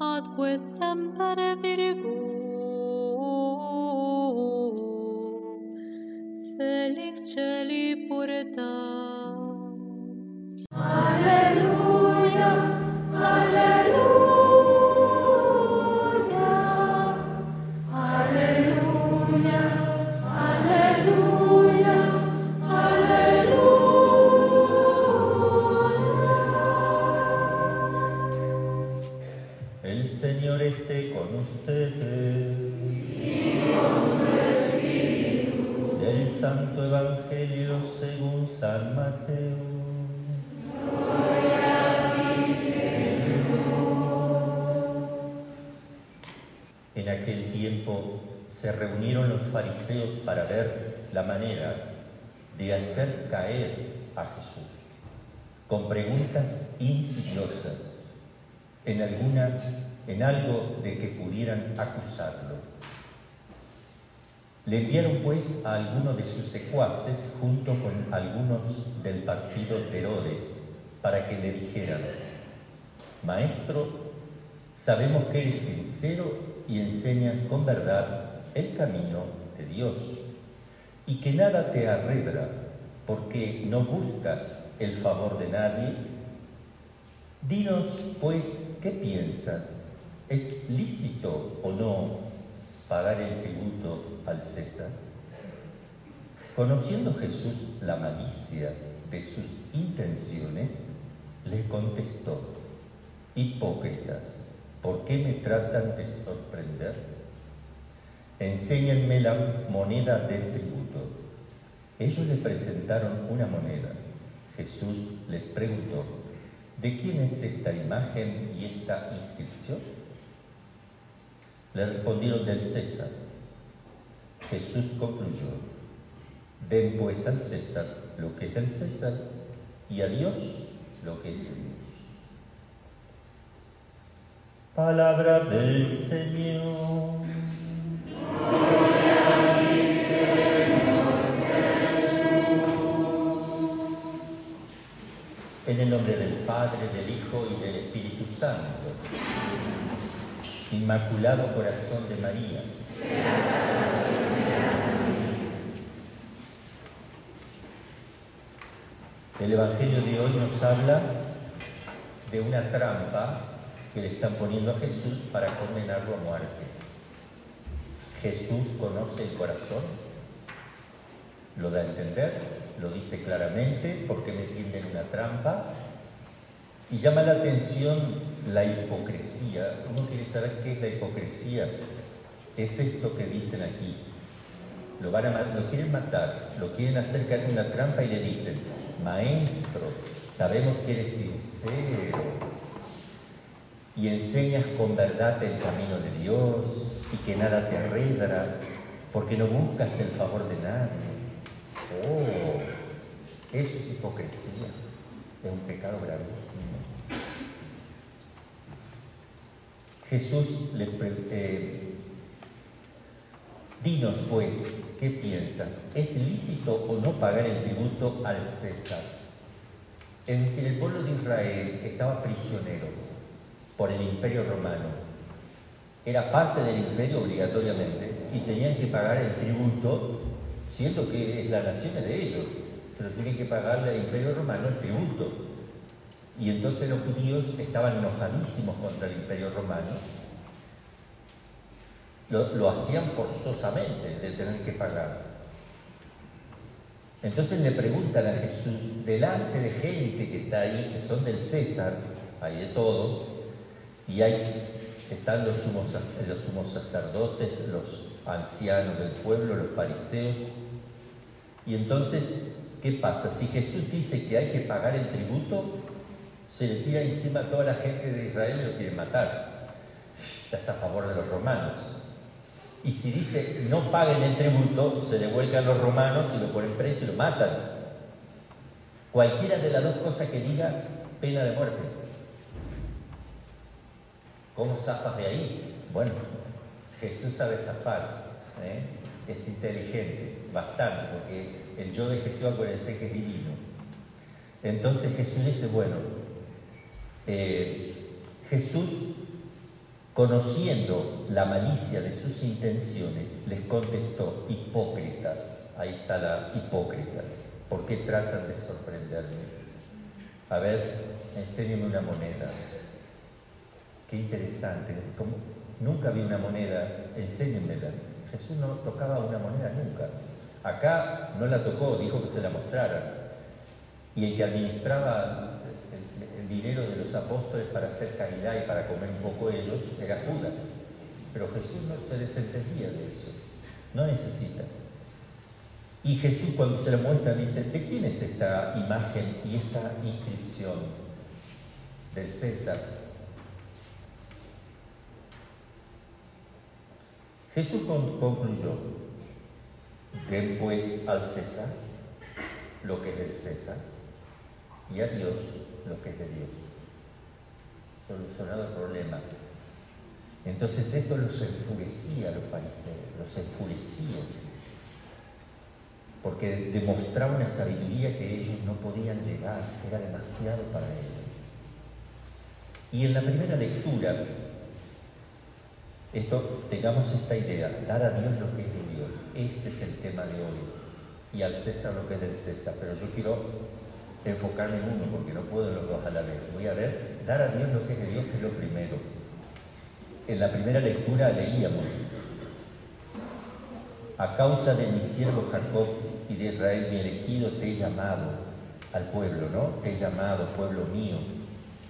Ad quae a algunos de sus secuaces junto con algunos del partido de Herodes para que le dijeran, Maestro, sabemos que eres sincero y enseñas con verdad el camino de Dios y que nada te arredra porque no buscas el favor de nadie Dinos, pues, ¿qué piensas? ¿Es lícito o no pagar el tributo al César? Conociendo Jesús la malicia de sus intenciones, le contestó, Hipócritas, ¿por qué me tratan de sorprender? Enséñenme la moneda del tributo. Ellos le presentaron una moneda. Jesús les preguntó, ¿De quién es esta imagen y esta inscripción? Le respondieron del César. Jesús concluyó, den pues al César lo que es del César y a Dios lo que es de Dios. Palabra del Señor. En el nombre del Padre, del Hijo y del Espíritu Santo. Inmaculado Corazón de María. El Evangelio de hoy nos habla de una trampa que le están poniendo a Jesús para condenarlo a muerte. Jesús conoce el corazón, lo da a entender, lo dice claramente porque me tienden una trampa y llama la atención la hipocresía. Uno quiere saber qué es la hipocresía. Es esto que dicen aquí. Lo, van a, lo quieren matar, lo quieren hacer caer en una trampa y le dicen, maestro, sabemos que eres sincero y enseñas con verdad el camino de Dios y que nada te arredra porque no buscas el favor de nadie. Oh, eso es hipocresía, es un pecado gravísimo. Jesús eh, dinos pues, ¿qué piensas? ¿Es lícito o no pagar el tributo al César? Es decir, el pueblo de Israel estaba prisionero por el imperio romano. Era parte del imperio obligatoriamente y tenían que pagar el tributo, siendo que es la nación de ellos, pero tienen que pagarle al imperio romano el tributo. Y entonces los judíos estaban enojadísimos contra el imperio romano. Lo, hacían forzosamente de tener que pagar. Entonces le preguntan a Jesús, delante de gente que está ahí, que son del César, hay de todo, y ahí están los sumos, los sumos sacerdotes, los ancianos del pueblo, los fariseos. Y entonces, ¿qué pasa? Si Jesús dice que hay que pagar el tributo, se le tira encima a toda la gente de Israel y lo quiere matar. Estás a favor de los romanos. Y si dice no paguen el tributo, se le vuelcan los romanos y lo ponen preso y lo matan. Cualquiera de las dos cosas que diga, pena de muerte. ¿Cómo zafas de ahí? Bueno, Jesús sabe zafar, ¿eh? es inteligente, bastante, porque el yo de Jesús, acuérdense que es divino. Entonces Jesús dice, bueno, eh, Jesús, conociendo la malicia de sus intenciones, les contestó, hipócritas, ahí está la hipócritas, ¿por qué tratan de sorprenderme? A ver, enséñeme una moneda. Qué interesante, nunca vi una moneda, enséñenmela. Jesús no tocaba una moneda nunca. Acá no la tocó, dijo que se la mostrara. Y el que administraba dinero de los apóstoles para hacer caridad y para comer un poco ellos era Judas. Pero Jesús no se desentendía de eso. No necesita. Y Jesús cuando se la muestra dice, ¿de quién es esta imagen y esta inscripción? Del César. Jesús concluyó, den pues al César lo que es del César y a Dios lo que es de Dios. Solucionado el problema. Entonces esto los enfurecía a los fariseos, los enfurecía porque demostraba una sabiduría que ellos no podían llegar, era demasiado para ellos. Y en la primera lectura, esto, tengamos esta idea, dar a Dios lo que es de Dios. Este es el tema de hoy. Y al César lo que es del César. Pero yo quiero enfocarme en uno, porque no puedo los dos a la vez. Voy a ver, dar a Dios lo que es de Dios, que es lo primero. En la primera lectura leíamos, a causa de mi siervo Jacob y de Israel mi elegido, te he llamado al pueblo, ¿no? Te he llamado, pueblo mío,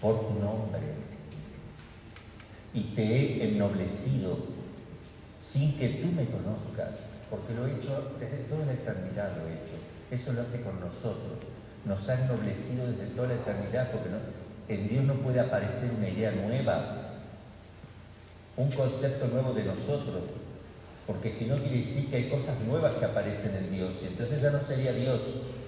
por tu nombre. Y te he ennoblecido sin que tú me conozcas, porque lo he hecho desde toda la eternidad, lo he hecho. Eso lo hace con nosotros. Nos ha ennoblecido desde toda la eternidad, porque en Dios no puede aparecer una idea nueva, un concepto nuevo de nosotros porque si no quiere decir que hay cosas nuevas que aparecen en Dios, y entonces ya no sería Dios,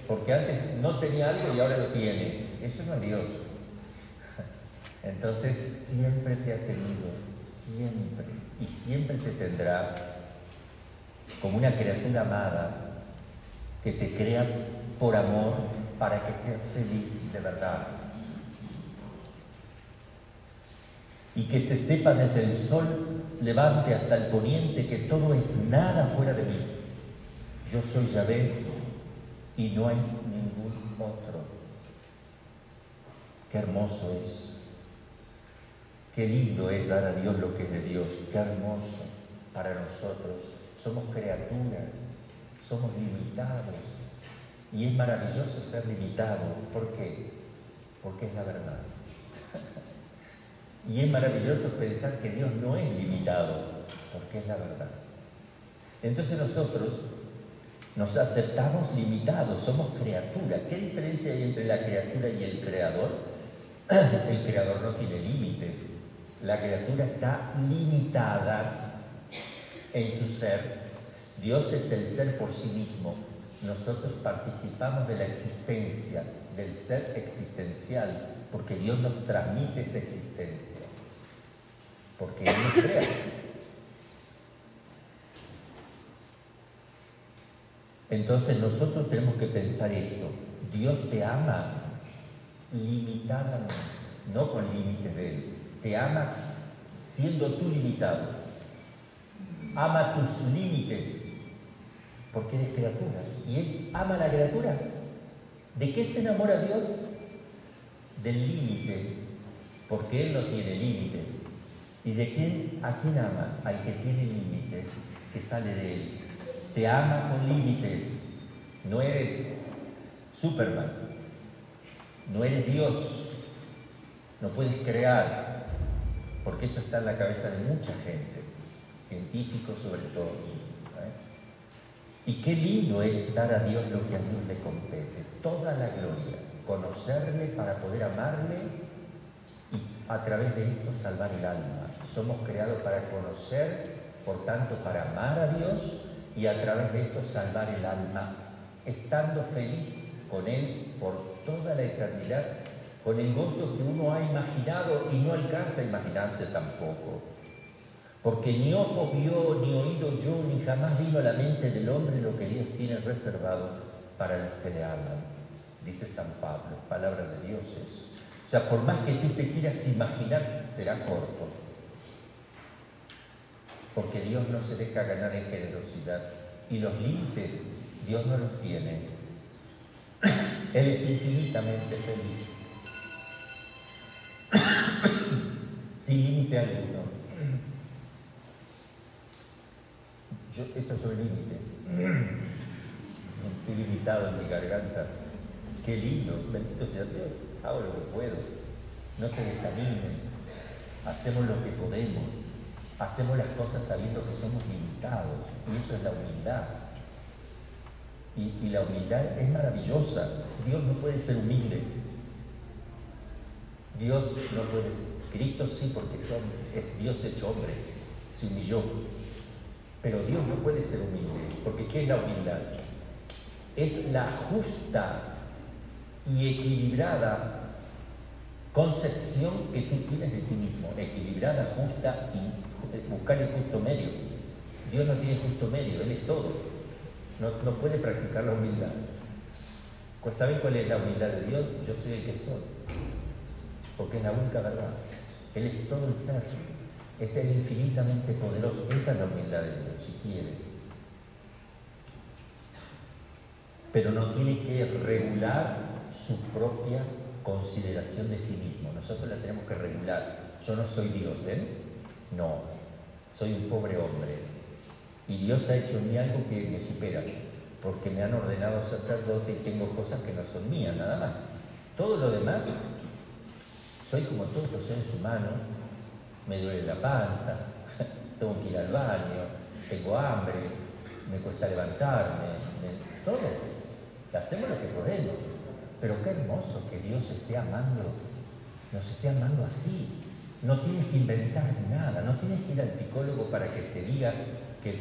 porque antes no tenía algo y ahora lo tiene. Eso no es Dios. Entonces siempre te ha tenido, siempre, y siempre te tendrá como una criatura amada que te crea por amor para que seas feliz de verdad. Y que se sepa desde el sol levante hasta el poniente, que todo es nada fuera de mí. Yo soy Yahvé y no hay ningún otro. Qué hermoso es. Qué lindo es dar a Dios lo que es de Dios. Qué hermoso para nosotros. Somos criaturas, somos limitados. Y es maravilloso ser limitado. ¿Por qué? Porque es la verdad. Y es maravilloso pensar que Dios no es limitado, porque es la verdad. Entonces nosotros nos aceptamos limitados, somos criaturas. ¿Qué diferencia hay entre la criatura y el creador? El creador no tiene límites. La criatura está limitada en su ser. Dios es el ser por sí mismo. Nosotros participamos de la existencia, del ser existencial, porque Dios nos transmite esa existencia porque Él nos crea. Entonces nosotros tenemos que pensar esto. Dios te ama limitadamente, no con límites de Él. Te ama siendo tú limitado. Ama tus límites, porque eres criatura. Y Él ama a la criatura. ¿De qué se enamora Dios? Del límite, porque Él no tiene límites. ¿Y de quién, a quién ama? Al que tiene límites, que sale de él. Te ama con límites. No eres Superman. No eres Dios. No puedes crear. Porque eso está en la cabeza de mucha gente. Científicos sobre todo. Y qué lindo es dar a Dios lo que a Dios le compete. Toda la gloria. Conocerle para poder amarle y a través de esto salvar el alma. Somos creados para conocer, por tanto, para amar a Dios y a través de esto salvar el alma, estando feliz con Él por toda la eternidad, con el gozo que uno ha imaginado y no alcanza a imaginarse tampoco. Porque ni ojo vio, ni oído yo, ni jamás vino a la mente del hombre lo que Dios tiene reservado para los que le hablan. Dice San Pablo, palabra de Dios es. O sea, por más que tú te quieras imaginar, será corto. Porque Dios no se deja ganar en generosidad. Y los límites, Dios no los tiene. Él es infinitamente feliz. Sin límite alguno. Yo, estos son límites. Estoy limitado en mi garganta. Qué lindo, bendito sea Dios. Hago lo que puedo. No te desanimes. Hacemos lo que podemos. Hacemos las cosas sabiendo que somos limitados. Y eso es la humildad. Y, la humildad es maravillosa. Dios no puede ser humilde. Dios no puede ser. Cristo sí, porque es Dios hecho hombre. Se humilló. Pero Dios no puede ser humilde. Porque ¿qué es la humildad? Es la justa y equilibrada concepción que tú tienes de ti mismo. Equilibrada, justa y buscar el justo medio. Dios no tiene justo medio, Él es todo no, puede practicar la humildad. Pues ¿saben cuál es la humildad de Dios? Yo soy el que soy, porque es la única verdad. Él es todo el ser, es el infinitamente poderoso. Esa es la humildad de Dios, si quiere. Pero no tiene que regular su propia consideración de sí mismo. Nosotros la tenemos que regular. Yo no soy Dios, ¿ven? No, soy un pobre hombre y Dios ha hecho en mí algo que me supera, porque me han ordenado sacerdote y tengo cosas que no son mías, nada más. Todo lo demás, soy como todos los seres humanos, me duele la panza, tengo que ir al baño, tengo hambre, me cuesta levantarme, todo. Hacemos lo que podemos. Pero qué hermoso que Dios esté amando, nos esté amando así. No tienes que inventar nada, no tienes que ir al psicólogo para que te diga que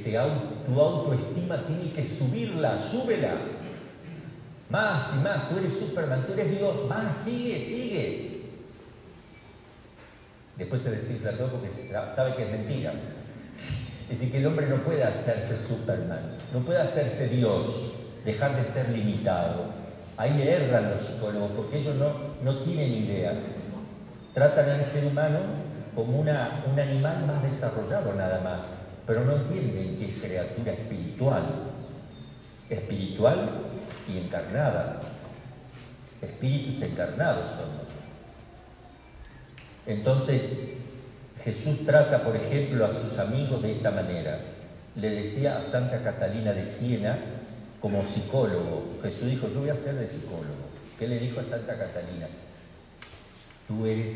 tu autoestima tiene que subirla, súbela. Más y más, tú eres Superman, tú eres Dios, más, sigue, sigue. Después se desinfla todo porque sabe que es mentira. Es decir, que el hombre no puede hacerse Superman, no puede hacerse Dios, dejar de ser limitado. Ahí erran los psicólogos porque ellos no, no tienen idea. Tratan al ser humano como una, un animal más desarrollado nada más pero no entienden que es criatura espiritual, espiritual y encarnada. Espíritus encarnados somos. Entonces, Jesús trata, por ejemplo, a sus amigos de esta manera. Le decía a Santa Catalina de Siena, como psicólogo, Jesús dijo, yo voy a ser de psicólogo. ¿Qué le dijo a Santa Catalina? Tú eres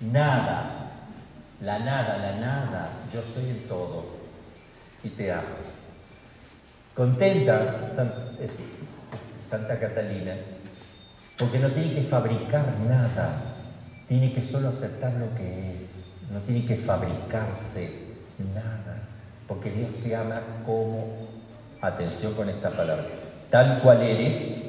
nada la nada, la nada, yo soy el todo y te amo. Contenta Santa Catalina, porque no tiene que fabricar nada, tiene que solo aceptar lo que es, no tiene que fabricarse nada, porque Dios te ama como, atención con esta palabra, tal cual eres,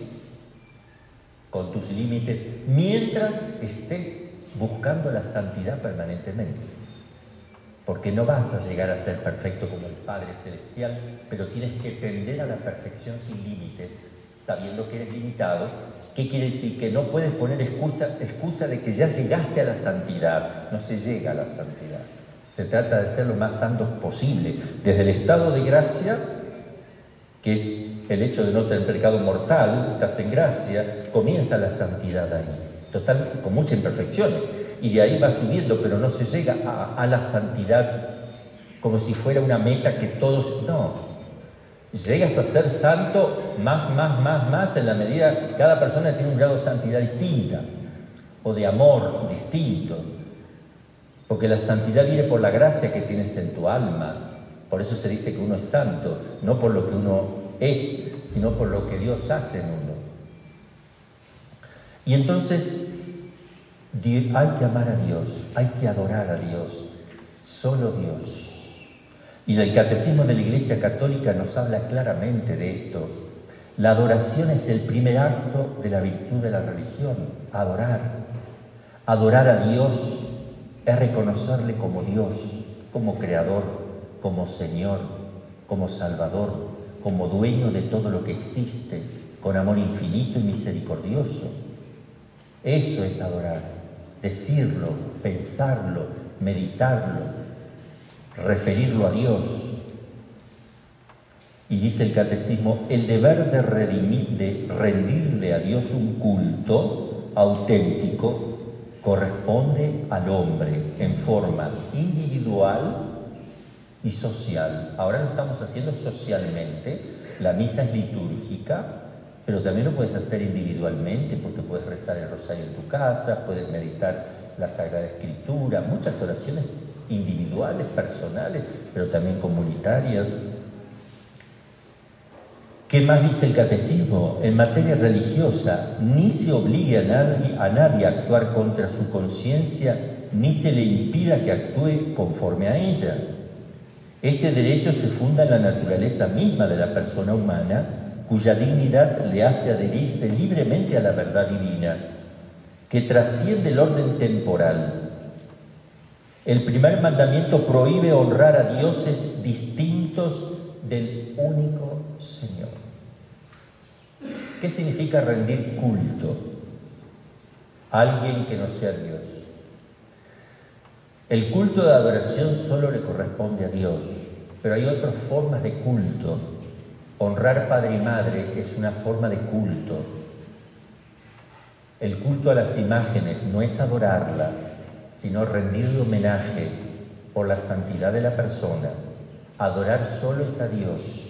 con tus límites, mientras estés buscando la santidad permanentemente. Porque no vas a llegar a ser perfecto como el Padre Celestial, pero tienes que tender a la perfección sin límites, sabiendo que eres limitado. ¿Qué quiere decir? Que no puedes poner excusa, de que ya llegaste a la santidad. No se llega a la santidad. Se trata de ser lo más santos posible. Desde el estado de gracia, que es el hecho de no tener pecado mortal, estás en gracia, comienza la santidad ahí. Total, con mucha imperfección y de ahí va subiendo, pero no se llega a, la santidad como si fuera una meta que todos, no. Llegas a ser santo más, más, más, más en la medida, cada persona tiene un grado de santidad distinta o de amor distinto, porque la santidad viene por la gracia que tienes en tu alma, por eso se dice que uno es santo, no por lo que uno es, sino por lo que Dios hace en uno. Y entonces hay que amar a Dios, hay que adorar a Dios, solo Dios. Y el catecismo de la Iglesia Católica nos habla claramente de esto. La adoración es el primer acto de la virtud de la religión, adorar. Adorar a Dios es reconocerle como Dios, como creador, como Señor, como Salvador, como dueño de todo lo que existe, con amor infinito y misericordioso. Eso es adorar, decirlo, pensarlo, meditarlo, referirlo a Dios. Y dice el catecismo, el deber de, rendirle a Dios un culto auténtico corresponde al hombre en forma individual y social. Ahora lo estamos haciendo socialmente, la misa es litúrgica, pero también lo puedes hacer individualmente porque puedes rezar el rosario en tu casa, puedes meditar la Sagrada Escritura, muchas oraciones individuales, personales, pero también comunitarias. ¿Qué más dice el catecismo? En materia religiosa, ni se obligue a nadie, a nadie a actuar contra su conciencia, ni se le impida que actúe conforme a ella. Este derecho se funda en la naturaleza misma de la persona humana, cuya dignidad le hace adherirse libremente a la verdad divina, que trasciende el orden temporal. El primer mandamiento prohíbe honrar a dioses distintos del único Señor. ¿Qué significa rendir culto a alguien que no sea Dios? El culto de adoración solo le corresponde a Dios, pero hay otras formas de culto. Honrar padre y madre es una forma de culto. El culto a las imágenes no es adorarla, sino rendirle homenaje por la santidad de la persona. Adorar solo es a Dios.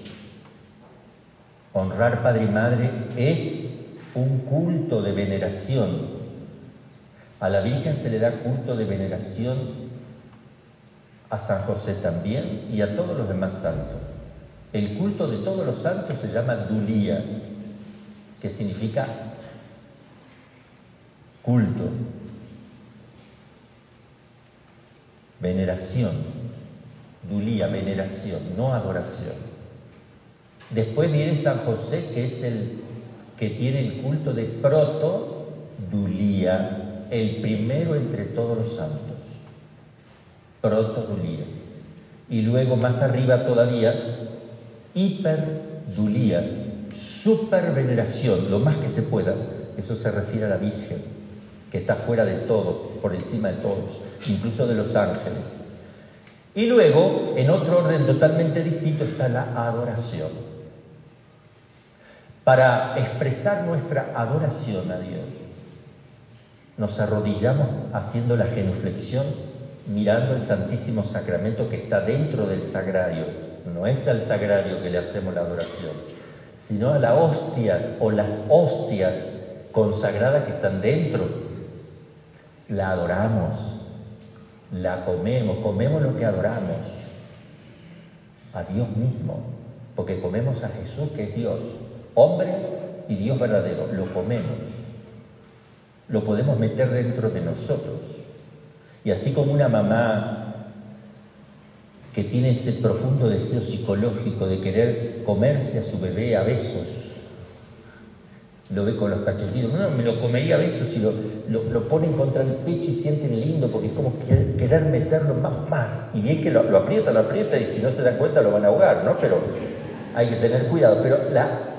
Honrar padre y madre es un culto de veneración. A la Virgen se le da culto de veneración, a San José también y a todos los demás santos. El culto de todos los santos se llama dulía, que significa culto, veneración, dulía, veneración, no adoración. Después viene San José, que es el que tiene el culto de proto-dulía, el primero entre todos los santos. Proto-dulía. Y luego más arriba todavía, hiper-dulía, super-veneración, lo más que se pueda. Eso se refiere a la Virgen, que está fuera de todo, por encima de todos, incluso de los ángeles. Y luego, en otro orden totalmente distinto, está la adoración para expresar nuestra adoración a Dios. Nos arrodillamos haciendo la genuflexión, mirando el Santísimo Sacramento que está dentro del sagrario. No es al sagrario que le hacemos la adoración, sino a las hostias o las hostias consagradas que están dentro. La adoramos, la comemos, comemos lo que adoramos, a Dios mismo, porque comemos a Jesús que es Dios hombre y Dios verdadero, lo comemos, lo podemos meter dentro de nosotros. Y así como una mamá que tiene ese profundo deseo psicológico de querer comerse a su bebé a besos, lo ve con los cachetitos, no, me lo comería a besos y lo, lo, ponen contra el pecho y sienten lindo porque es como querer, meterlo más, más. Y bien que lo, lo aprieta, lo aprieta y si no se dan cuenta lo van a ahogar, ¿no? Pero hay que tener cuidado, pero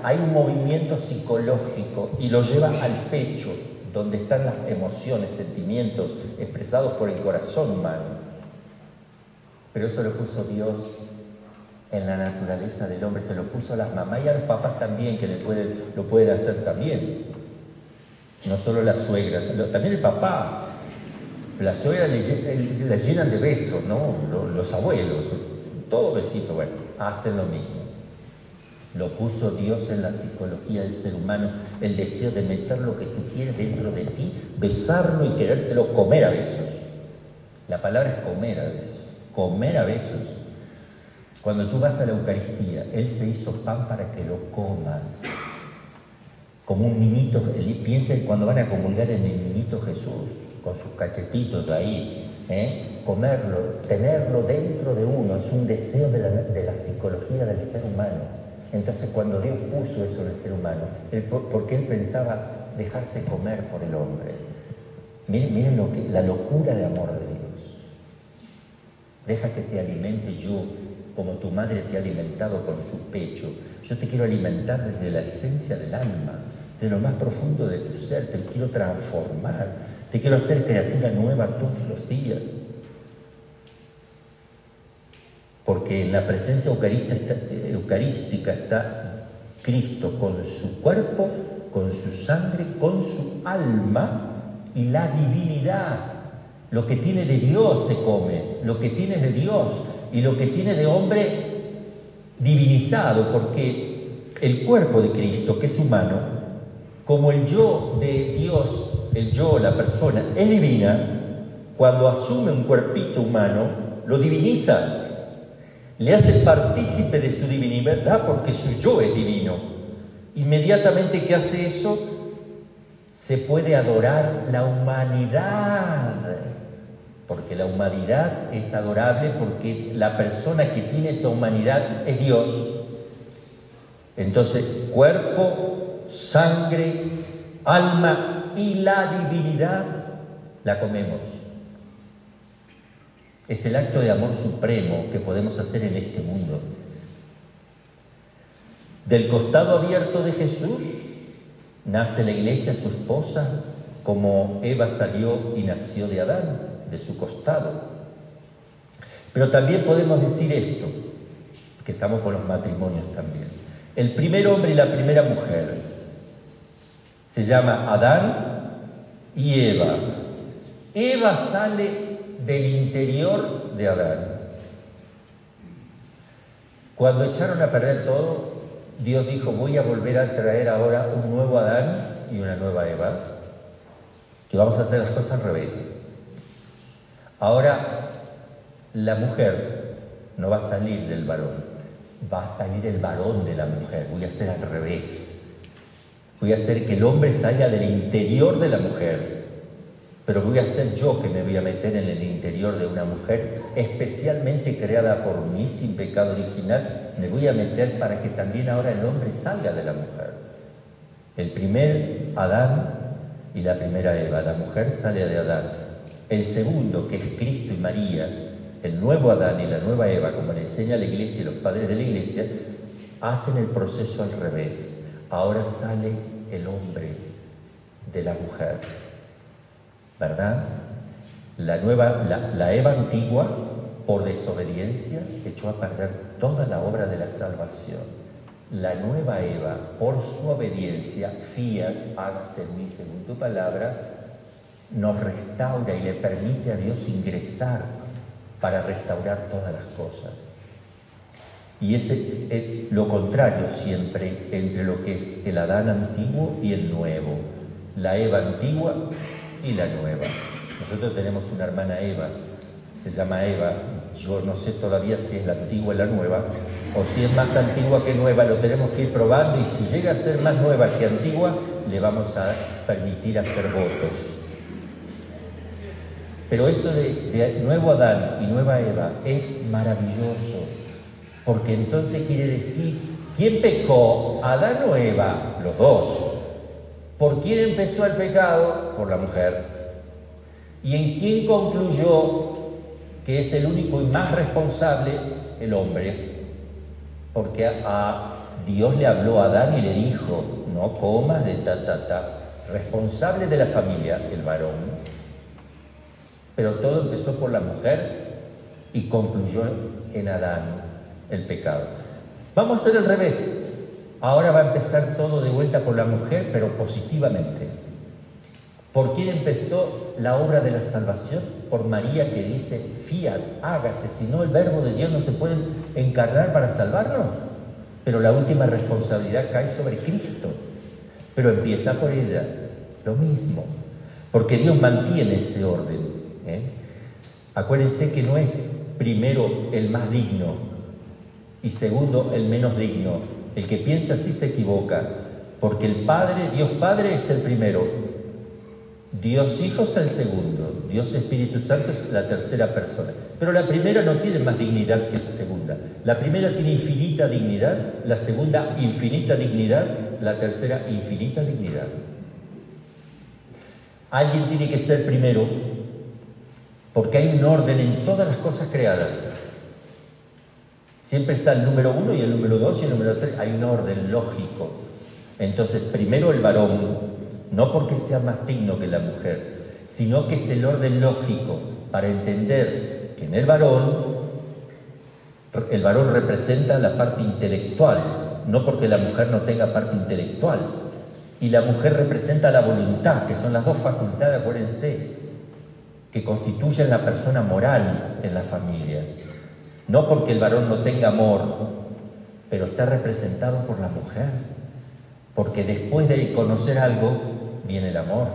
hay un movimiento psicológico y lo lleva al pecho, donde están las emociones, sentimientos expresados por el corazón humano. Pero eso lo puso Dios en la naturaleza del hombre, se lo puso a las mamás y a los papás también, que le lo pueden hacer también. No solo las suegras, también el papá. Las suegras le, llenan de besos, ¿no? Los, los abuelos, todo besito, bueno, hacen lo mismo. Lo puso Dios en la psicología del ser humano, el deseo de meter lo que tú quieres dentro de ti, besarlo y querértelo comer a besos. La palabra es comer a besos, comer a besos. Cuando tú vas a la Eucaristía, Él se hizo pan para que lo comas. Como un niñito, piensen cuando van a comulgar en el niñito Jesús, con sus cachetitos ahí, ¿eh? comerlo, tenerlo dentro de uno, es un deseo de la psicología del ser humano. Entonces cuando Dios puso eso en el ser humano, porque Él pensaba dejarse comer por el hombre. Miren, lo que, la locura de amor de Dios. Deja que te alimente yo como tu madre te ha alimentado con su pecho. Yo te quiero alimentar desde la esencia del alma, de lo más profundo de tu ser. Te quiero transformar. Te quiero hacer criatura nueva todos los días. Porque en la presencia eucarística está Cristo con su cuerpo, con su sangre, con su alma y la divinidad. Lo que tiene de Dios te comes, lo que tienes de Dios y lo que tiene de hombre divinizado, porque el cuerpo de Cristo, que es humano, como el yo de Dios, el yo, la persona, es divina, cuando asume un cuerpito humano, lo diviniza, le hace partícipe de su divinidad porque su yo es divino. Inmediatamente que hace eso, se puede adorar la humanidad porque la humanidad es adorable porque la persona que tiene esa humanidad es Dios. Entonces, cuerpo, sangre, alma y la divinidad la comemos. Es el acto de amor supremo que podemos hacer en este mundo. Del costado abierto de Jesús nace la iglesia, su esposa, como Eva salió y nació de Adán de su costado. Pero también podemos decir esto, que estamos con los matrimonios también. El primer hombre y la primera mujer se llama Adán y Eva. Eva sale del interior de Adán. Cuando echaron a perder todo, Dios dijo, voy a volver a traer ahora un nuevo Adán y una nueva Eva, que vamos a hacer las cosas al revés. Ahora, la mujer no va a salir del varón, va a salir el varón de la mujer. Voy a hacer al revés. Voy a hacer que el hombre salga del interior de la mujer. Pero voy a hacer yo que me voy a meter en el interior de una mujer especialmente creada por mí sin pecado original. Me voy a meter para que también ahora el hombre salga de la mujer. El primer Adán y la primera Eva. La mujer sale de Adán. El segundo, que es Cristo y María, el nuevo Adán y la nueva Eva, como le enseña la iglesia y los padres de la iglesia, hacen el proceso al revés. Ahora sale el hombre de la mujer, ¿verdad? La, nueva, la, Eva antigua, por desobediencia, echó a perder toda la obra de la salvación. La nueva Eva, por su obediencia, fiat, hágase en mí según tu palabra, nos restaura y le permite a Dios ingresar para restaurar todas las cosas. Y es lo contrario siempre entre lo que es el Adán antiguo y el nuevo, la Eva antigua y la nueva. Nosotros tenemos una hermana Eva, se llama Eva, yo no sé todavía si es la antigua o la nueva, o si es más antigua que nueva, lo tenemos que ir probando y si llega a ser más nueva que antigua, le vamos a permitir hacer votos pero esto de, nuevo Adán y nueva Eva es maravilloso, porque entonces quiere decir, ¿quién pecó? ¿Adán o Eva? Los dos. ¿Por quién empezó el pecado? Por la mujer. ¿Y en quién concluyó que es el único y más responsable? El hombre. Porque a Dios le habló a Adán y le dijo, no comas de ta, ta, ta. Responsable de la familia, el varón pero todo empezó por la mujer y concluyó en Adán el pecado. Vamos a hacer el revés. Ahora va a empezar todo de vuelta por la mujer, pero positivamente. ¿Por quién empezó la obra de la salvación? Por María que dice, fiat, hágase, si no el verbo de Dios no se puede encarnar para salvarnos. Pero la última responsabilidad cae sobre Cristo. Pero empieza por ella, lo mismo, porque Dios mantiene ese orden. ¿Eh? Acuérdense que no es primero el más digno y segundo el menos digno. El que piensa así se equivoca, porque el Padre, Dios Padre es el primero, Dios Hijo es el segundo, Dios Espíritu Santo es la tercera persona. Pero la primera no tiene más dignidad que la segunda. La primera tiene infinita dignidad, la segunda infinita dignidad, la tercera infinita dignidad. Alguien tiene que ser primero porque hay un orden en todas las cosas creadas. Siempre está el número uno y el número dos y el número tres. Hay un orden lógico. Entonces, primero el varón, no porque sea más digno que la mujer, sino que es el orden lógico para entender que en el varón, el varón representa la parte intelectual, no porque la mujer no tenga parte intelectual. Y la mujer representa la voluntad, que son las dos facultades, acuérdense, que constituyen la persona moral en la familia. No porque el varón no tenga amor, pero está representado por la mujer. Porque después de conocer algo, viene el amor.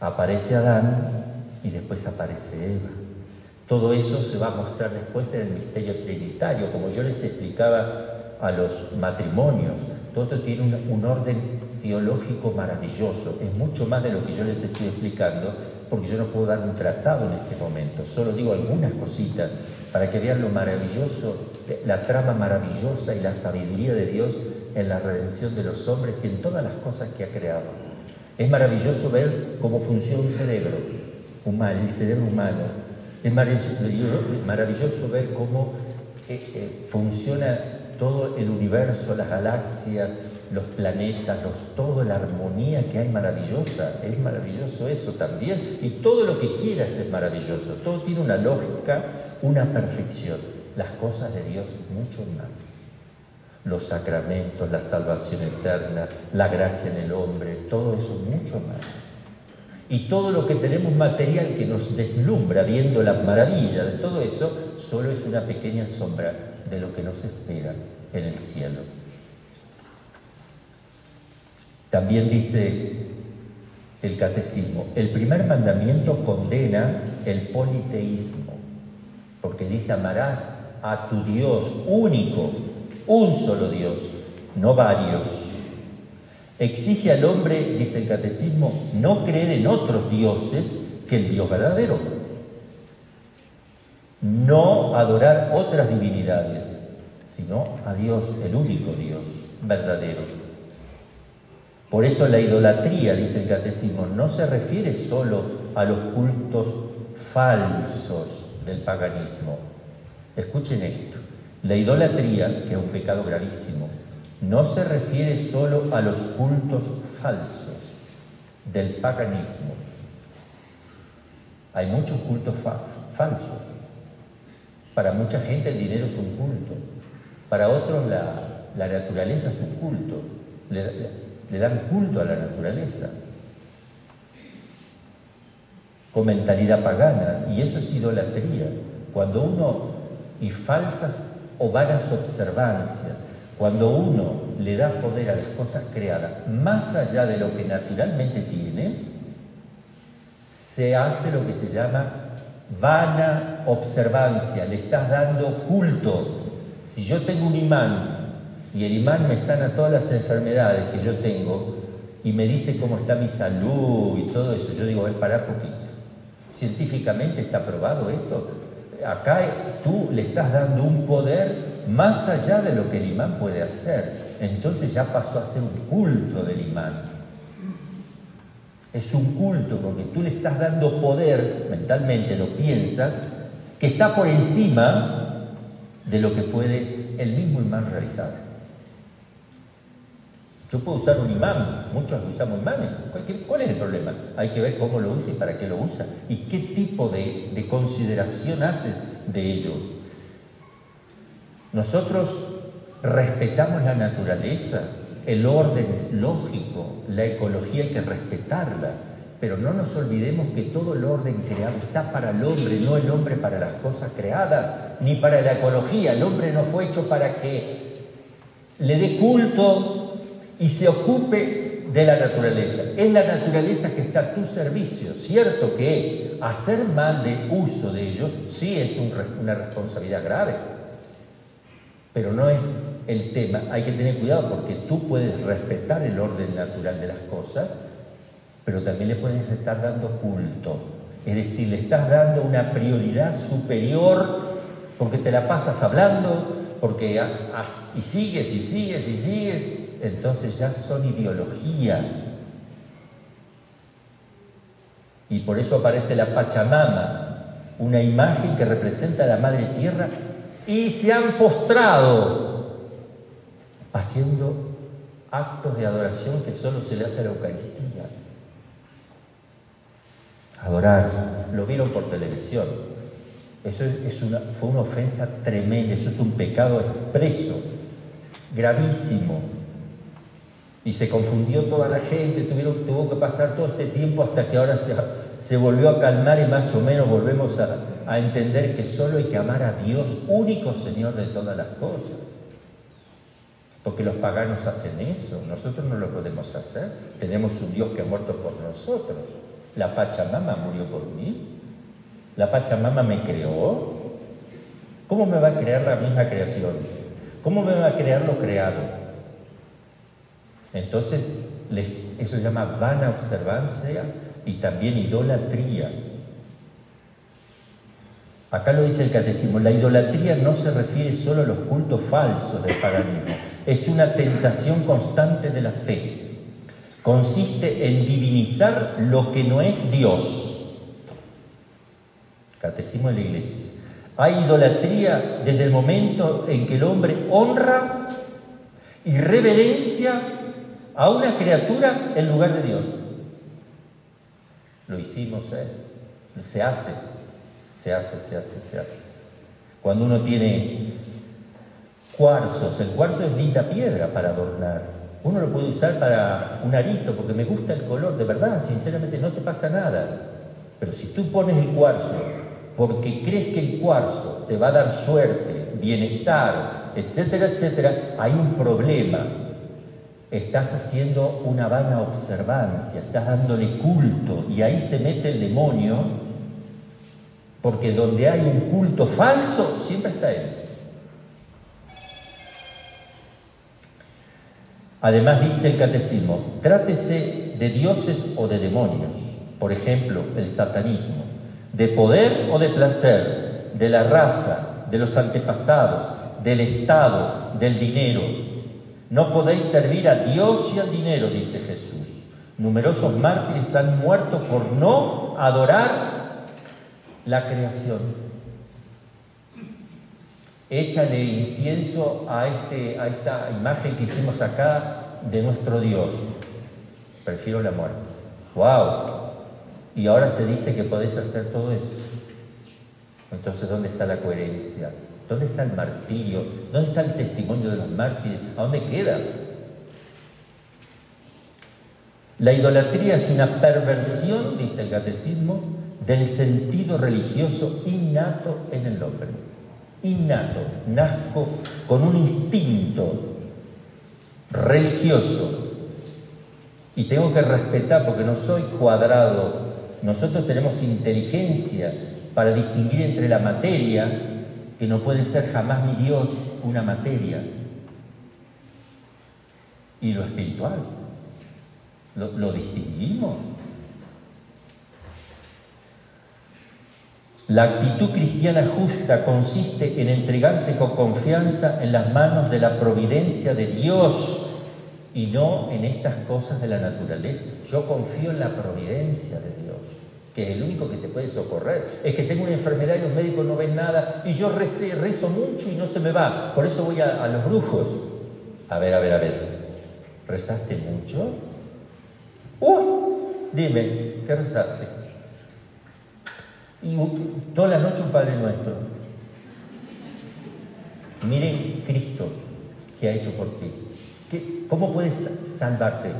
Aparece Adán y después aparece Eva. Todo eso se va a mostrar después en el misterio trinitario, como yo les explicaba a los matrimonios. Todo tiene un, un orden teológico maravilloso, es mucho más de lo que yo les estoy explicando, porque yo no puedo dar un tratado en este momento, solo digo algunas cositas para que vean lo maravilloso, la trama maravillosa y la sabiduría de Dios en la redención de los hombres y en todas las cosas que ha creado. Es maravilloso ver cómo funciona un cerebro humano, el cerebro humano. Es maravilloso ver cómo eh, eh, funciona todo el universo, las galaxias, los planetas, los, toda la armonía que hay maravillosa, es maravilloso eso también. Y todo lo que quieras es maravilloso, todo tiene una lógica, una perfección. Las cosas de Dios mucho más. Los sacramentos, la salvación eterna, la gracia en el hombre, todo eso mucho más. Y todo lo que tenemos material que nos deslumbra viendo la maravilla de todo eso, solo es una pequeña sombra de lo que nos espera en el cielo. También dice el catecismo, el primer mandamiento condena el politeísmo, porque dice amarás a tu Dios único, un solo Dios, no varios. Exige al hombre, dice el catecismo, no creer en otros dioses que el Dios verdadero, no adorar otras divinidades, sino a Dios, el único Dios verdadero. Por eso la idolatría, dice el catecismo, no se refiere solo a los cultos falsos del paganismo. Escuchen esto. La idolatría, que es un pecado gravísimo, no se refiere solo a los cultos falsos del paganismo. Hay muchos cultos falsos. Para mucha gente el dinero es un culto. Para otros la, naturaleza es un culto dan culto a la naturaleza, con mentalidad pagana, y eso es idolatría. Cuando uno, y falsas o vanas observancias, cuando uno le da poder a las cosas creadas más allá de lo que naturalmente tiene, se hace lo que se llama vana observancia, le estás dando culto. Si yo tengo un imán y el imán me sana todas las enfermedades que yo tengo y me dice cómo está mi salud y todo eso. Yo digo, a ver, parar poquito. Científicamente está probado esto. Acá tú le estás dando un poder más allá de lo que el imán puede hacer. Entonces ya pasó a ser un culto del imán. Es un culto porque tú le estás dando poder, mentalmente lo piensas, que está por encima de lo que puede el mismo imán realizar. Yo puedo usar un imán, muchos usamos imanes. ¿Cuál es el problema? Hay que ver cómo lo usa y para qué lo usa. Y qué tipo de, de consideración haces de ello. Nosotros respetamos la naturaleza, el orden lógico, la ecología hay que respetarla, pero no nos olvidemos que todo el orden creado está para el hombre, no el hombre para las cosas creadas, ni para la ecología. El hombre no fue hecho para que le dé culto y se ocupe de la naturaleza. Es la naturaleza que está a tu servicio. Cierto que hacer mal de uso de ello sí es una responsabilidad grave, pero no es el tema. Hay que tener cuidado porque tú puedes respetar el orden natural de las cosas, pero también le puedes estar dando culto. Es decir, le estás dando una prioridad superior porque te la pasas hablando, porque y sigues y sigues y sigues entonces ya son ideologías. Y por eso aparece la Pachamama, una imagen que representa a la Madre Tierra y se han postrado haciendo actos de adoración que solo se le hace a la Eucaristía. Adorar, lo vieron por televisión. Eso es una, fue una ofensa tremenda, eso es un pecado expreso, gravísimo. Y se confundió toda la gente, tuvieron, tuvo que pasar todo este tiempo hasta que ahora se, volvió a calmar y más o menos volvemos a, a entender que solo hay que amar a Dios, único Señor de todas las cosas. Porque los paganos hacen eso, nosotros no lo podemos hacer. Tenemos un Dios que ha muerto por nosotros. La Pachamama murió por mí. La Pachamama me creó. ¿Cómo me va a crear la misma creación? ¿Cómo me va a crear lo creado? Entonces, eso se llama vana observancia y también idolatría. Acá lo dice el catecismo, la idolatría no se refiere solo a los cultos falsos del paganismo, es una tentación constante de la fe. Consiste en divinizar lo que no es Dios. Catecismo de la Iglesia. Hay idolatría desde el momento en que el hombre honra y reverencia a una criatura en lugar de Dios. Lo hicimos, ¿eh? se hace, se hace, se hace, se hace. Cuando uno tiene cuarzos, el cuarzo es linda piedra para adornar. Uno lo puede usar para un arito porque me gusta el color, de verdad, sinceramente no te pasa nada. Pero si tú pones el cuarzo porque crees que el cuarzo te va a dar suerte, bienestar, etcétera, etcétera, hay un problema. Estás haciendo una vana observancia, estás dándole culto y ahí se mete el demonio, porque donde hay un culto falso, siempre está él. Además dice el catecismo, trátese de dioses o de demonios, por ejemplo, el satanismo, de poder o de placer, de la raza, de los antepasados, del Estado, del dinero. No podéis servir a Dios y al dinero, dice Jesús. Numerosos mártires han muerto por no adorar la creación. Échale incienso a, este, a esta imagen que hicimos acá de nuestro Dios. Prefiero la muerte. ¡Wow! Y ahora se dice que podés hacer todo eso. Entonces, ¿dónde está la coherencia? ¿Dónde está el martirio? ¿Dónde está el testimonio de los mártires? ¿A dónde queda? La idolatría es una perversión, dice el catecismo, del sentido religioso innato en el hombre innato, nazco con un instinto religioso y tengo que respetar porque no soy cuadrado. Nosotros tenemos inteligencia para distinguir entre la materia, que no puede ser jamás mi Dios una materia, y lo espiritual. Lo, distinguimos. La actitud cristiana justa consiste en entregarse con confianza en las manos de la providencia de Dios y no en estas cosas de la naturaleza. Yo confío en la providencia de Dios, que es el único que te puede socorrer. Es que tengo una enfermedad y los médicos no ven nada y yo rezo mucho y no se me va. Por eso voy a, los brujos. A ver, a ver, a ver. ¿Rezaste mucho? ¡Uh! Dime, ¿qué rezaste? y toda la noche un Padre Nuestro. Miren Cristo que ha hecho por ti. ¿Cómo puedes salvarte?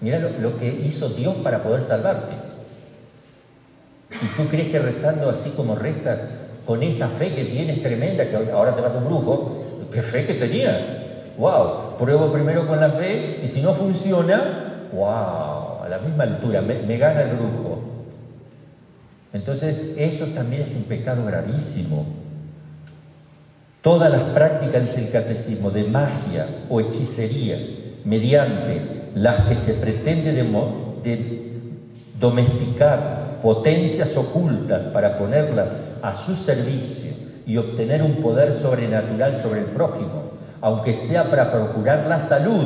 Mira lo, que hizo Dios para poder salvarte. Y tú crees que rezando así como rezas, con esa fe que tienes tremenda, que ahora te vas a un brujo, ¿qué fe que tenías? ¡Wow! Pruebo primero con la fe y si no funciona, ¡wow! A la misma altura, me gana el brujo. Entonces, eso también es un pecado gravísimo. Todas las prácticas del catecismo de magia o hechicería, mediante las que se pretende de domesticar potencias ocultas para ponerlas a su servicio y obtener un poder sobrenatural sobre el prójimo, aunque sea para procurar la salud,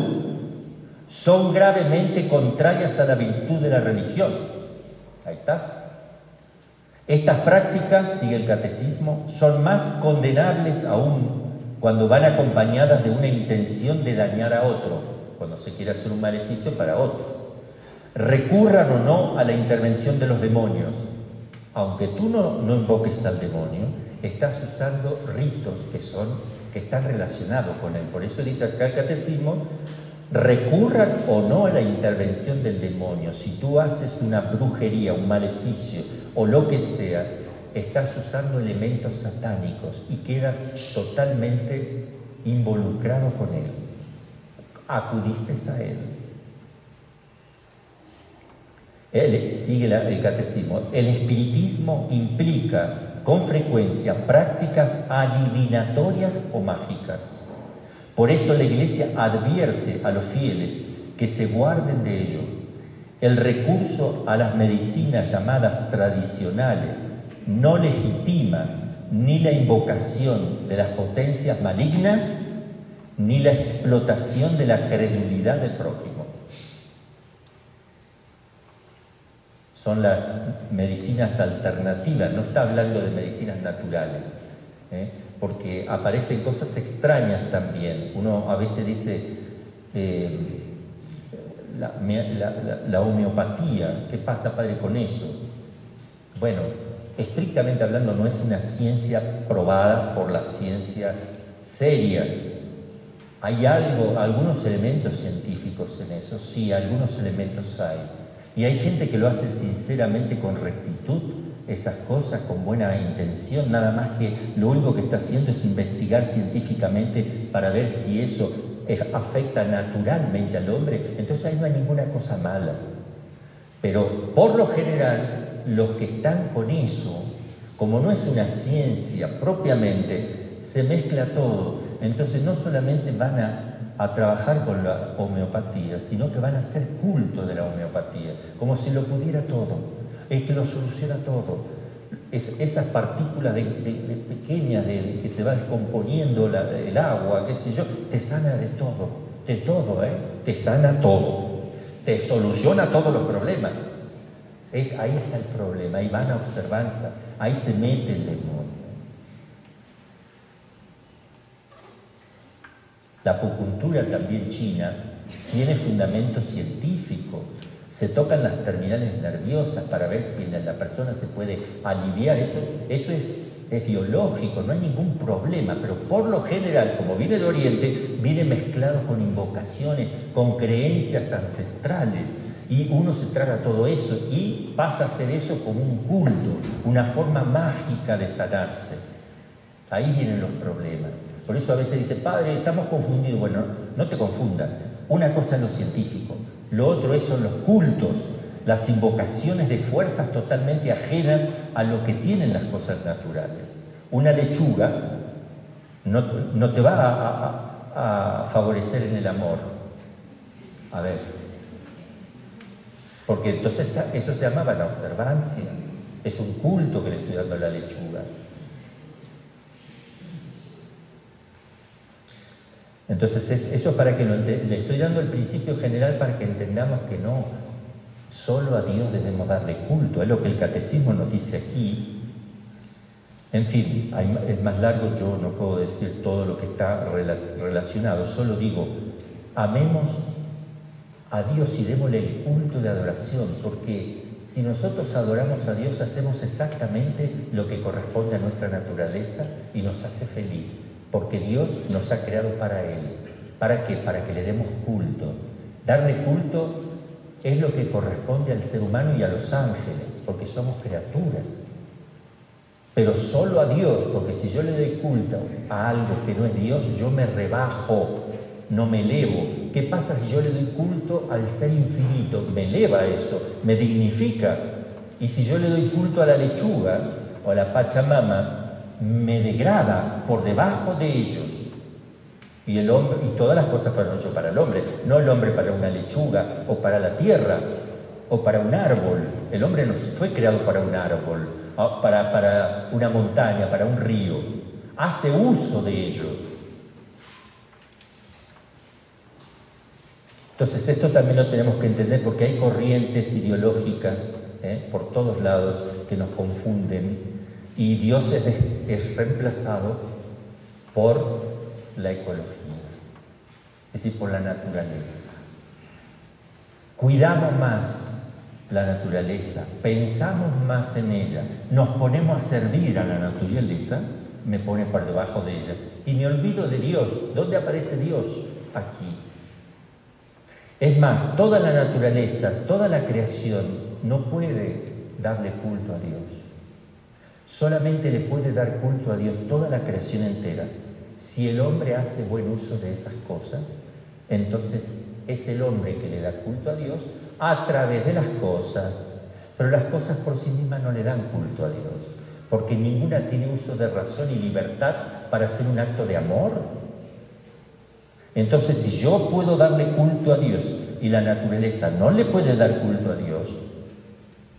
son gravemente contrarias a la virtud de la religión. Ahí está. Estas prácticas, sigue el catecismo, son más condenables aún cuando van acompañadas de una intención de dañar a otro, cuando se quiere hacer un maleficio para otro. Recurran o no a la intervención de los demonios, aunque tú no, no invoques al demonio, estás usando ritos que son que están relacionados con él. Por eso dice acá el catecismo, recurran o no a la intervención del demonio. Si tú haces una brujería, un maleficio o lo que sea, estás usando elementos satánicos y quedas totalmente involucrado con él. Acudiste a él. Sigue el catecismo. El espiritismo implica con frecuencia prácticas adivinatorias o mágicas. Por eso la Iglesia advierte a los fieles que se guarden de ello. El recurso a las medicinas llamadas tradicionales no legitima ni la invocación de las potencias malignas ni la explotación de la credulidad del prójimo. Son las medicinas alternativas, no está hablando de medicinas naturales, ¿eh? porque aparecen cosas extrañas también. Uno a veces dice eh, la, homeopatía, ¿qué pasa padre con eso? Bueno, estrictamente hablando no es una ciencia probada por la ciencia seria. Hay algo, algunos elementos científicos en eso, sí, algunos elementos hay y hay gente que lo hace sinceramente con rectitud, esas cosas con buena intención, nada más que lo único que está haciendo es investigar científicamente para ver si eso afecta naturalmente al hombre. Entonces ahí no hay ninguna cosa mala. Pero por lo general, los que están con eso, como no es una ciencia propiamente, se mezcla todo. Entonces no solamente van a a trabajar con la homeopatía, sino que van a hacer culto de la homeopatía, como si lo pudiera todo, es que lo soluciona todo. Es, esas partículas de, pequeñas de, que se va descomponiendo el agua, qué sé yo, te sana de todo, de todo, ¿eh? te sana todo, te soluciona todos los problemas. Es, ahí está el problema, ahí van a observanza, ahí se mete el demonio. La acupuntura también china tiene fundamento científico. Se tocan las terminales nerviosas para ver si en la persona se puede aliviar. Eso, eso es, es biológico, no hay ningún problema. Pero por lo general, como viene de Oriente, viene mezclado con invocaciones, con creencias ancestrales. Y uno se traga todo eso y pasa a hacer eso como un culto, una forma mágica de sanarse. Ahí vienen los problemas. Por eso a veces dice, padre, estamos confundidos. Bueno, no te confundas. Una cosa es lo científico, lo otro es son los cultos, las invocaciones de fuerzas totalmente ajenas a lo que tienen las cosas naturales. Una lechuga no, te va a, favorecer en el amor. A ver, porque entonces eso se llamaba la observancia. Es un culto que le estoy dando a la lechuga. Entonces, eso para que le estoy dando el principio general para que entendamos que no, solo a Dios debemos darle culto, es lo que el catecismo nos dice aquí. En fin, es más largo, yo no puedo decir todo lo que está relacionado, solo digo, amemos a Dios y démosle el culto de adoración, porque si nosotros adoramos a Dios hacemos exactamente lo que corresponde a nuestra naturaleza y nos hace feliz porque Dios nos ha creado para Él. ¿Para qué? Para que le demos culto. Darle culto es lo que corresponde al ser humano y a los ángeles, porque somos criaturas. Pero solo a Dios, porque si yo le doy culto a algo que no es Dios, yo me rebajo, no me elevo. ¿Qué pasa si yo le doy culto al ser infinito? Me eleva eso, me dignifica. Y si yo le doy culto a la lechuga o a la Pachamama, me degrada por debajo de ellos. Y, el hombre, y todas las cosas fueron hechas para el hombre, no el hombre para una lechuga o para la tierra o para un árbol. El hombre no fue creado para un árbol, para, para una montaña, para un río. Hace uso de ellos. Entonces esto también lo tenemos que entender porque hay corrientes ideológicas ¿eh? por todos lados que nos confunden y Dios es, reemplazado por la ecología, es decir, por la naturaleza. Cuidamos más la naturaleza, pensamos más en ella, nos ponemos a servir a la naturaleza, me pone por debajo de ella y me olvido de Dios. ¿Dónde aparece Dios? Aquí. Es más, toda la naturaleza, toda la creación no puede darle culto a Dios. Solamente le puede dar culto a Dios toda la creación entera. Si el hombre hace buen uso de esas cosas, entonces es el hombre que le da culto a Dios a través de las cosas, pero las cosas por sí mismas no le dan culto a Dios, porque ninguna tiene uso de razón y libertad para hacer un acto de amor. Entonces, si yo puedo darle culto a Dios y la naturaleza no le puede dar culto a Dios,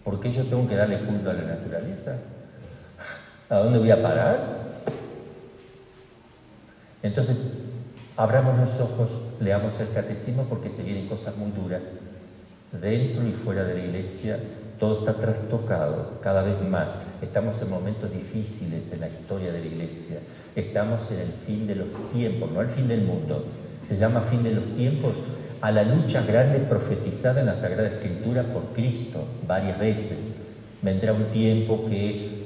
¿por qué yo tengo que darle culto a la naturaleza? ¿A dónde voy a parar? Entonces, abramos los ojos, leamos el catecismo porque se vienen cosas muy duras dentro y fuera de la iglesia, todo está trastocado cada vez más. Estamos en momentos difíciles en la historia de la iglesia. Estamos en el fin de los tiempos, no el fin del mundo. Se llama fin de los tiempos a la lucha grande profetizada en la Sagrada Escritura por Cristo varias veces. Vendrá un tiempo que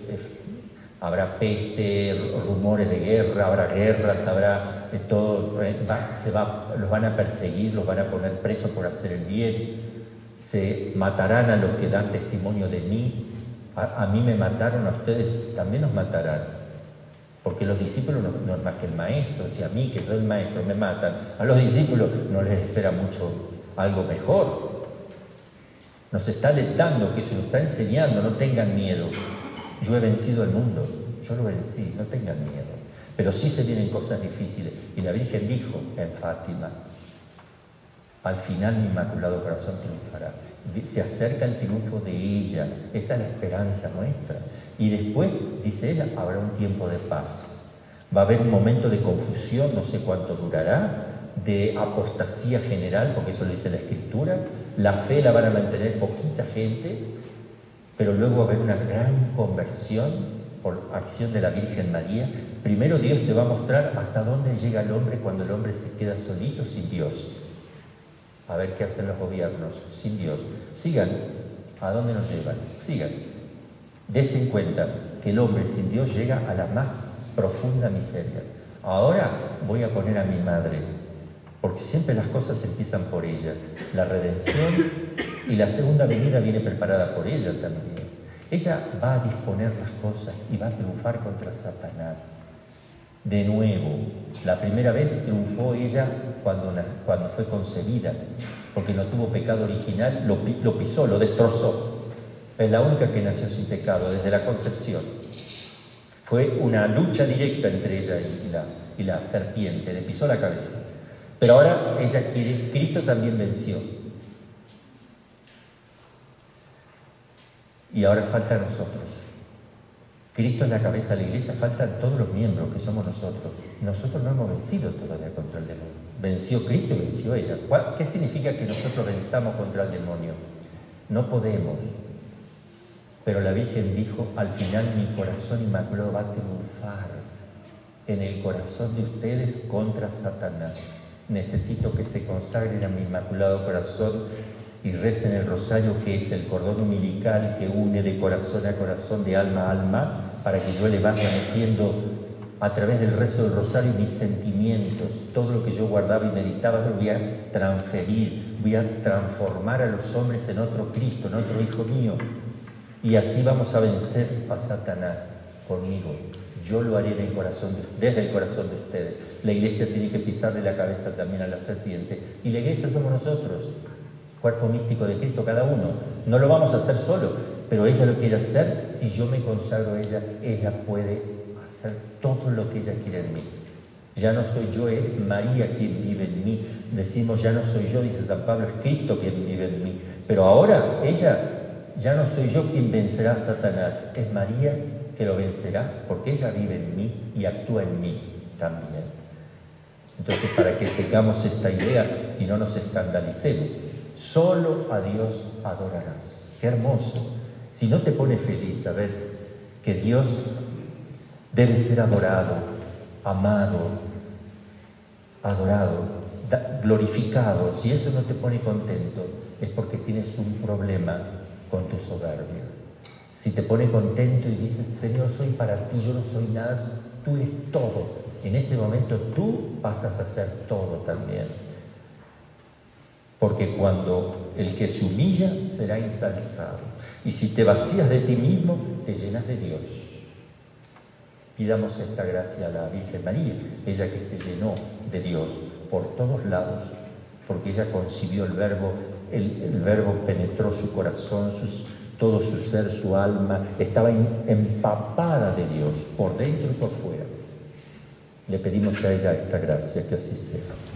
habrá peste, rumores de guerra, habrá guerras, habrá eh, todo, eh, se va, los van a perseguir, los van a poner presos por hacer el bien se matarán a los que dan testimonio de mí, a, mí me mataron, a ustedes también nos matarán. Porque los discípulos no, es más que el maestro, si a mí que soy el maestro me matan, a los discípulos no les espera mucho algo mejor. Nos está alentando, que se nos está enseñando, no tengan miedo. Yo he vencido el mundo, yo lo vencí, no tengan miedo. Pero sí se vienen cosas difíciles. Y la Virgen dijo en Fátima, al final mi inmaculado corazón triunfará. Se acerca el triunfo de ella, esa es la esperanza nuestra. Y después, dice ella, habrá un tiempo de paz. Va a haber un momento de confusión, no sé cuánto durará, de apostasía general, porque eso lo dice la Escritura. La fe la van a mantener poquita gente, pero luego va a haber una gran conversión por acción de la Virgen María. Primero Dios te va a mostrar hasta dónde llega el hombre cuando el hombre se queda solito sin Dios a ver qué hacen los gobiernos sin Dios. Sigan. ¿A dónde nos llevan? Sigan. Desen cuenta que el hombre sin Dios llega a la más profunda miseria. Ahora voy a poner a mi madre, porque siempre las cosas empiezan por ella. La redención y la segunda venida viene preparada por ella también. Ella va a disponer las cosas y va a triunfar contra Satanás. De nuevo, la primera vez triunfó ella cuando, fue concebida, porque no tuvo pecado original, lo, pisó, lo destrozó. Es la única que nació sin pecado desde la concepción. Fue una lucha directa entre ella y la, y la serpiente, le pisó la cabeza. Pero ahora ella quiere, Cristo también venció. Y ahora falta a nosotros. Cristo es la cabeza de la iglesia, faltan todos los miembros que somos nosotros. Nosotros no hemos vencido todavía contra el demonio. Venció Cristo y venció ella. ¿Qué significa que nosotros venzamos contra el demonio? No podemos. Pero la Virgen dijo, al final mi corazón inmaculado va a triunfar en el corazón de ustedes contra Satanás. Necesito que se consagren a mi inmaculado corazón y recen el rosario que es el cordón umbilical que une de corazón a corazón, de alma a alma, para que yo le vaya metiendo a través del rezo del rosario mis sentimientos, todo lo que yo guardaba y meditaba, lo voy a transferir, voy a transformar a los hombres en otro Cristo, en otro Hijo mío. Y así vamos a vencer a Satanás conmigo. Yo lo haré el corazón desde el corazón de ustedes. La iglesia tiene que pisarle la cabeza también a la serpiente. Y la iglesia somos nosotros cuerpo místico de Cristo cada uno. No lo vamos a hacer solo, pero ella lo quiere hacer. Si yo me consagro a ella, ella puede hacer todo lo que ella quiere en mí. Ya no soy yo, es María quien vive en mí. Decimos, ya no soy yo, dice San Pablo, es Cristo quien vive en mí. Pero ahora ella, ya no soy yo quien vencerá a Satanás, es María que lo vencerá, porque ella vive en mí y actúa en mí también. Entonces, para que tengamos esta idea y no nos escandalicemos, Solo a Dios adorarás. Qué hermoso. Si no te pone feliz saber que Dios debe ser adorado, amado, adorado, glorificado, si eso no te pone contento, es porque tienes un problema con tu soberbia. Si te pone contento y dices, Señor, soy para ti, yo no soy nada, tú eres todo. En ese momento tú pasas a ser todo también. Porque cuando el que se humilla será ensalzado. Y si te vacías de ti mismo, te llenas de Dios. Pidamos esta gracia a la Virgen María, ella que se llenó de Dios por todos lados, porque ella concibió el verbo, el, verbo penetró su corazón, todo su ser, su alma, estaba empapada de Dios, por dentro y por fuera. Le pedimos a ella esta gracia, que así sea.